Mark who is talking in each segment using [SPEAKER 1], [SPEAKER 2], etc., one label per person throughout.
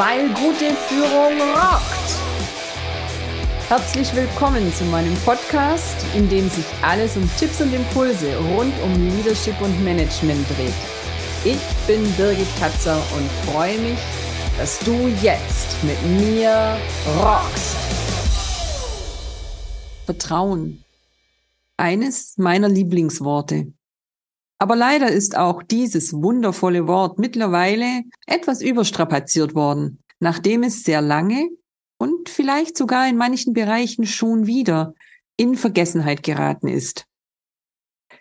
[SPEAKER 1] weil gute Führung rockt. Herzlich willkommen zu meinem Podcast, in dem sich alles um Tipps und Impulse rund um Leadership und Management dreht. Ich bin Birgit Katzer und freue mich, dass du jetzt mit mir rockst. Vertrauen. Eines meiner Lieblingsworte. Aber leider ist auch dieses wundervolle Wort mittlerweile etwas überstrapaziert worden, nachdem es sehr lange und vielleicht sogar in manchen Bereichen schon wieder in Vergessenheit geraten ist.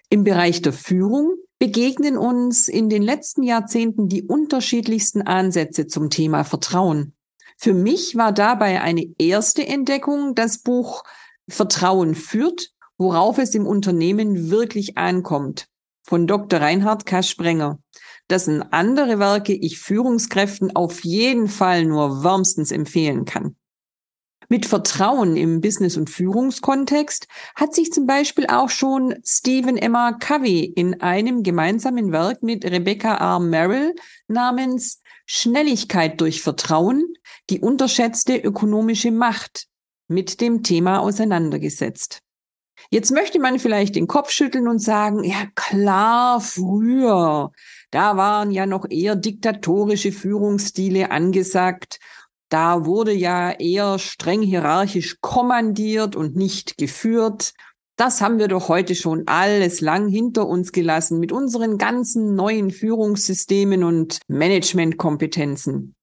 [SPEAKER 1] Im Bereich der Führung begegnen uns in den letzten Jahrzehnten die unterschiedlichsten Ansätze zum Thema Vertrauen. Für mich war dabei eine erste Entdeckung das Buch Vertrauen führt, worauf es im Unternehmen wirklich ankommt von Dr. Reinhard K. Sprenger, dessen andere Werke ich Führungskräften auf jeden Fall nur wärmstens empfehlen kann. Mit Vertrauen im Business- und Führungskontext hat sich zum Beispiel auch schon Stephen Emma Covey in einem gemeinsamen Werk mit Rebecca R. Merrill namens Schnelligkeit durch Vertrauen, die unterschätzte ökonomische Macht mit dem Thema auseinandergesetzt. Jetzt möchte man vielleicht den Kopf schütteln und sagen, ja klar, früher, da waren ja noch eher diktatorische Führungsstile angesagt. Da wurde ja eher streng hierarchisch kommandiert und nicht geführt. Das haben wir doch heute schon alles lang hinter uns gelassen mit unseren ganzen neuen Führungssystemen und Managementkompetenzen.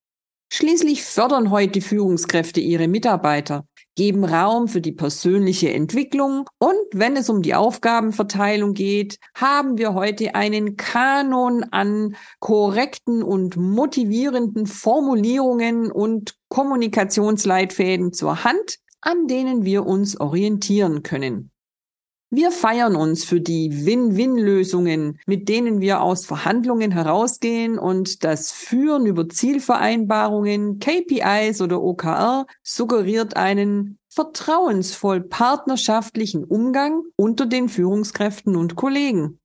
[SPEAKER 1] Schließlich fördern heute Führungskräfte ihre Mitarbeiter geben Raum für die persönliche Entwicklung und wenn es um die Aufgabenverteilung geht, haben wir heute einen Kanon an korrekten und motivierenden Formulierungen und Kommunikationsleitfäden zur Hand, an denen wir uns orientieren können. Wir feiern uns für die Win-Win-Lösungen, mit denen wir aus Verhandlungen herausgehen und das Führen über Zielvereinbarungen, KPIs oder OKR suggeriert einen vertrauensvoll partnerschaftlichen Umgang unter den Führungskräften und Kollegen.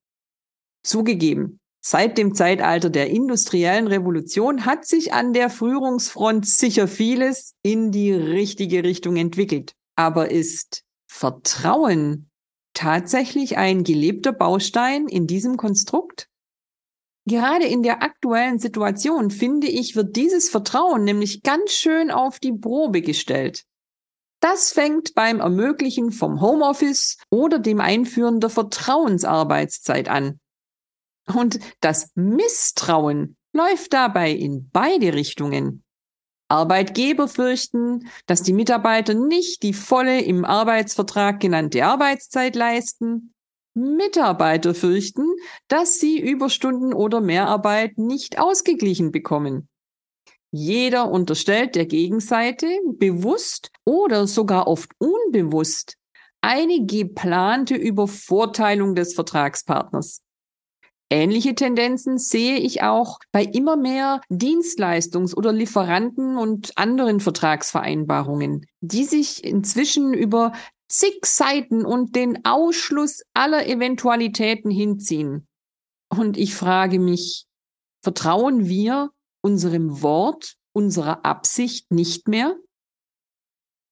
[SPEAKER 1] Zugegeben, Seit dem Zeitalter der industriellen Revolution hat sich an der Führungsfront sicher vieles in die richtige Richtung entwickelt. Aber ist Vertrauen tatsächlich ein gelebter Baustein in diesem Konstrukt? Gerade in der aktuellen Situation, finde ich, wird dieses Vertrauen nämlich ganz schön auf die Probe gestellt. Das fängt beim Ermöglichen vom Homeoffice oder dem Einführen der Vertrauensarbeitszeit an. Und das Misstrauen läuft dabei in beide Richtungen. Arbeitgeber fürchten, dass die Mitarbeiter nicht die volle im Arbeitsvertrag genannte Arbeitszeit leisten. Mitarbeiter fürchten, dass sie Überstunden oder Mehrarbeit nicht ausgeglichen bekommen. Jeder unterstellt der Gegenseite bewusst oder sogar oft unbewusst eine geplante Übervorteilung des Vertragspartners. Ähnliche Tendenzen sehe ich auch bei immer mehr Dienstleistungs- oder Lieferanten und anderen Vertragsvereinbarungen, die sich inzwischen über zig Seiten und den Ausschluss aller Eventualitäten hinziehen. Und ich frage mich, vertrauen wir unserem Wort, unserer Absicht nicht mehr?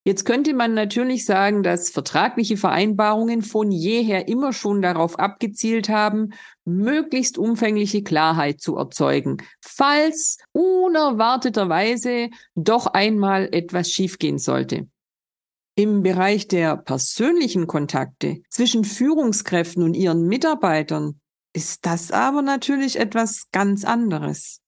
[SPEAKER 1] Jetzt könnte man natürlich sagen, dass vertragliche Vereinbarungen von jeher immer schon darauf abgezielt haben, möglichst umfängliche Klarheit zu erzeugen, falls unerwarteterweise doch einmal etwas schiefgehen sollte. Im Bereich der persönlichen Kontakte zwischen Führungskräften und ihren Mitarbeitern ist das aber natürlich etwas ganz anderes.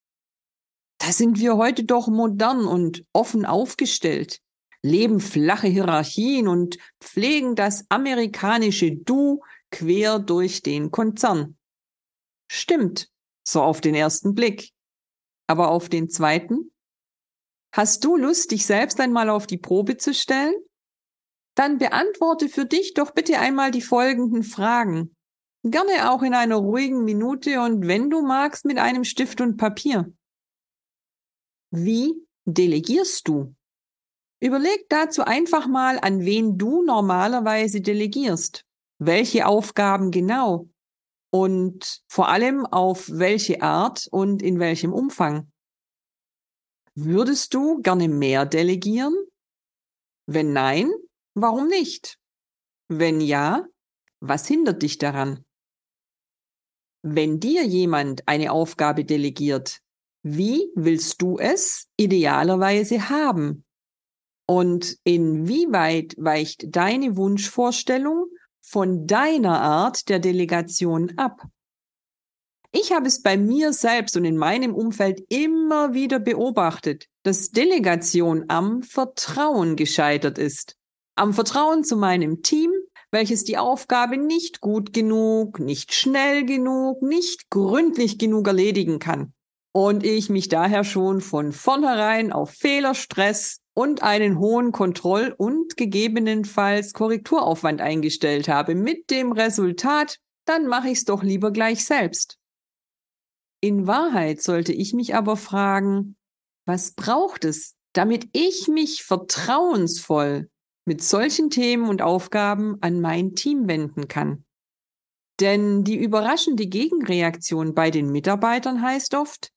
[SPEAKER 1] Da sind wir heute doch modern und offen aufgestellt leben flache Hierarchien und pflegen das amerikanische Du quer durch den Konzern. Stimmt, so auf den ersten Blick. Aber auf den zweiten? Hast du Lust, dich selbst einmal auf die Probe zu stellen? Dann beantworte für dich doch bitte einmal die folgenden Fragen. Gerne auch in einer ruhigen Minute und wenn du magst mit einem Stift und Papier. Wie delegierst du? Überleg dazu einfach mal, an wen du normalerweise delegierst. Welche Aufgaben genau? Und vor allem auf welche Art und in welchem Umfang? Würdest du gerne mehr delegieren? Wenn nein, warum nicht? Wenn ja, was hindert dich daran? Wenn dir jemand eine Aufgabe delegiert, wie willst du es idealerweise haben? Und inwieweit weicht deine Wunschvorstellung von deiner Art der Delegation ab? Ich habe es bei mir selbst und in meinem Umfeld immer wieder beobachtet, dass Delegation am Vertrauen gescheitert ist. Am Vertrauen zu meinem Team, welches die Aufgabe nicht gut genug, nicht schnell genug, nicht gründlich genug erledigen kann. Und ich mich daher schon von vornherein auf Fehlerstress und einen hohen Kontroll- und gegebenenfalls Korrekturaufwand eingestellt habe, mit dem Resultat, dann mache ich es doch lieber gleich selbst. In Wahrheit sollte ich mich aber fragen, was braucht es, damit ich mich vertrauensvoll mit solchen Themen und Aufgaben an mein Team wenden kann? Denn die überraschende Gegenreaktion bei den Mitarbeitern heißt oft,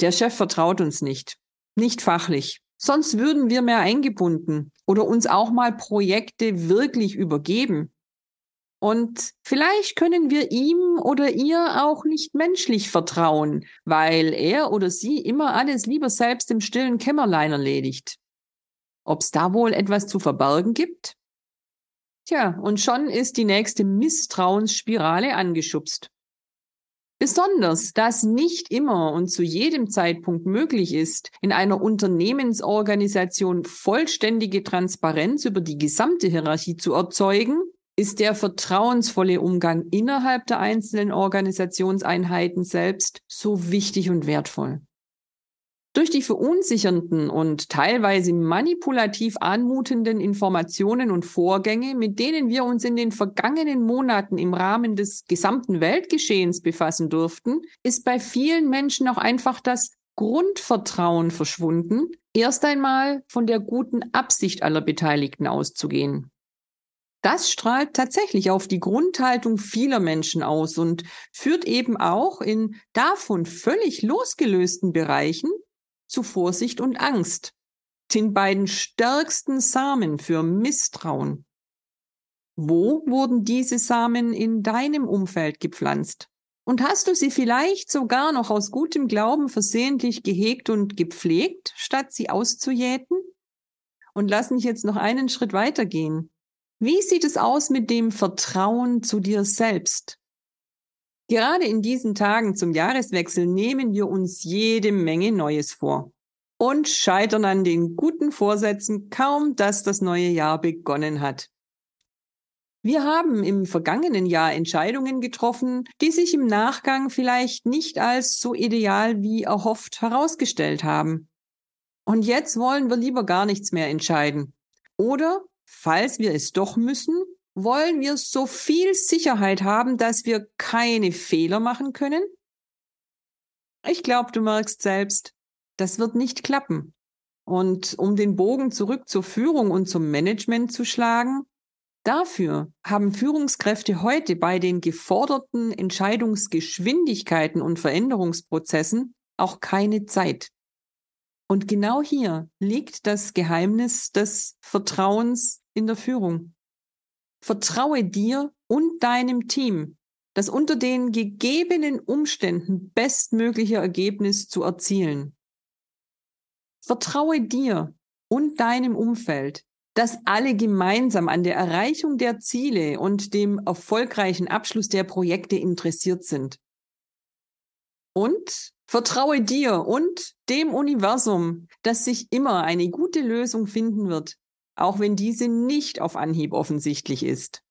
[SPEAKER 1] der Chef vertraut uns nicht, nicht fachlich. Sonst würden wir mehr eingebunden oder uns auch mal Projekte wirklich übergeben. Und vielleicht können wir ihm oder ihr auch nicht menschlich vertrauen, weil er oder sie immer alles lieber selbst im stillen Kämmerlein erledigt. Ob's da wohl etwas zu verbergen gibt? Tja, und schon ist die nächste Misstrauensspirale angeschubst. Besonders, dass nicht immer und zu jedem Zeitpunkt möglich ist, in einer Unternehmensorganisation vollständige Transparenz über die gesamte Hierarchie zu erzeugen, ist der vertrauensvolle Umgang innerhalb der einzelnen Organisationseinheiten selbst so wichtig und wertvoll. Durch die verunsichernden und teilweise manipulativ anmutenden Informationen und Vorgänge, mit denen wir uns in den vergangenen Monaten im Rahmen des gesamten Weltgeschehens befassen durften, ist bei vielen Menschen auch einfach das Grundvertrauen verschwunden, erst einmal von der guten Absicht aller Beteiligten auszugehen. Das strahlt tatsächlich auf die Grundhaltung vieler Menschen aus und führt eben auch in davon völlig losgelösten Bereichen zu Vorsicht und Angst, den beiden stärksten Samen für Misstrauen. Wo wurden diese Samen in deinem Umfeld gepflanzt? Und hast du sie vielleicht sogar noch aus gutem Glauben versehentlich gehegt und gepflegt, statt sie auszujäten? Und lass mich jetzt noch einen Schritt weitergehen. Wie sieht es aus mit dem Vertrauen zu dir selbst? Gerade in diesen Tagen zum Jahreswechsel nehmen wir uns jede Menge Neues vor und scheitern an den guten Vorsätzen kaum, dass das neue Jahr begonnen hat. Wir haben im vergangenen Jahr Entscheidungen getroffen, die sich im Nachgang vielleicht nicht als so ideal wie erhofft herausgestellt haben. Und jetzt wollen wir lieber gar nichts mehr entscheiden. Oder Falls wir es doch müssen, wollen wir so viel Sicherheit haben, dass wir keine Fehler machen können? Ich glaube, du merkst selbst, das wird nicht klappen. Und um den Bogen zurück zur Führung und zum Management zu schlagen, dafür haben Führungskräfte heute bei den geforderten Entscheidungsgeschwindigkeiten und Veränderungsprozessen auch keine Zeit. Und genau hier liegt das Geheimnis des Vertrauens in der Führung. Vertraue dir und deinem Team, das unter den gegebenen Umständen bestmögliche Ergebnis zu erzielen. Vertraue dir und deinem Umfeld, dass alle gemeinsam an der Erreichung der Ziele und dem erfolgreichen Abschluss der Projekte interessiert sind. Und vertraue dir und dem Universum, dass sich immer eine gute Lösung finden wird, auch wenn diese nicht auf Anhieb offensichtlich ist.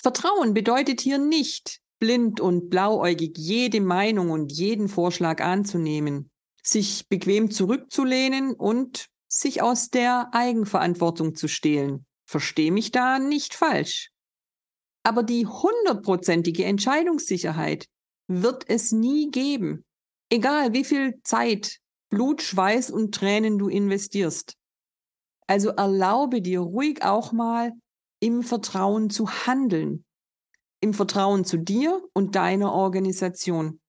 [SPEAKER 1] Vertrauen bedeutet hier nicht, blind und blauäugig jede Meinung und jeden Vorschlag anzunehmen, sich bequem zurückzulehnen und sich aus der Eigenverantwortung zu stehlen. Versteh mich da nicht falsch. Aber die hundertprozentige Entscheidungssicherheit wird es nie geben. Egal wie viel Zeit, Blut, Schweiß und Tränen du investierst. Also erlaube dir ruhig auch mal im Vertrauen zu handeln. Im Vertrauen zu dir und deiner Organisation.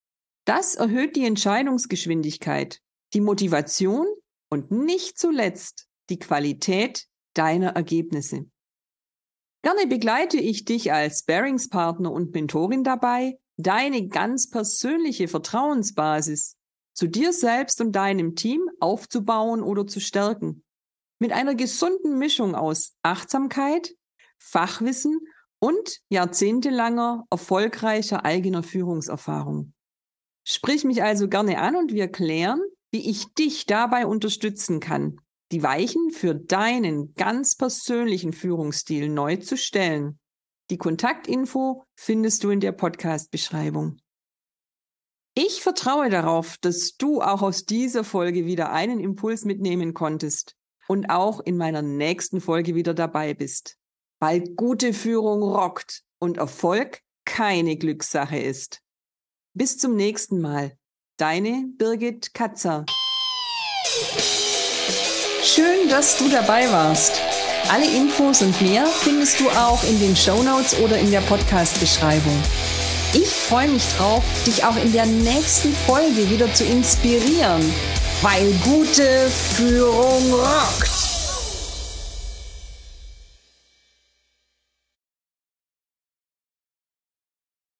[SPEAKER 1] Das erhöht die Entscheidungsgeschwindigkeit die Motivation und nicht zuletzt die Qualität deiner Ergebnisse. Gerne begleite ich dich als Bearingspartner und Mentorin dabei, deine ganz persönliche Vertrauensbasis zu dir selbst und deinem Team aufzubauen oder zu stärken. Mit einer gesunden Mischung aus Achtsamkeit, Fachwissen und jahrzehntelanger erfolgreicher eigener Führungserfahrung. Sprich mich also gerne an und wir klären, wie ich dich dabei unterstützen kann, die Weichen für deinen ganz persönlichen Führungsstil neu zu stellen. Die Kontaktinfo findest du in der Podcast-Beschreibung. Ich vertraue darauf, dass du auch aus dieser Folge wieder einen Impuls mitnehmen konntest und auch in meiner nächsten Folge wieder dabei bist, weil gute Führung rockt und Erfolg keine Glückssache ist. Bis zum nächsten Mal. Deine Birgit Katzer. Schön, dass du dabei warst. Alle Infos und mehr findest du auch in den Show Notes oder in der Podcast-Beschreibung. Ich freue mich drauf, dich auch in der nächsten Folge wieder zu inspirieren, weil gute Führung rockt.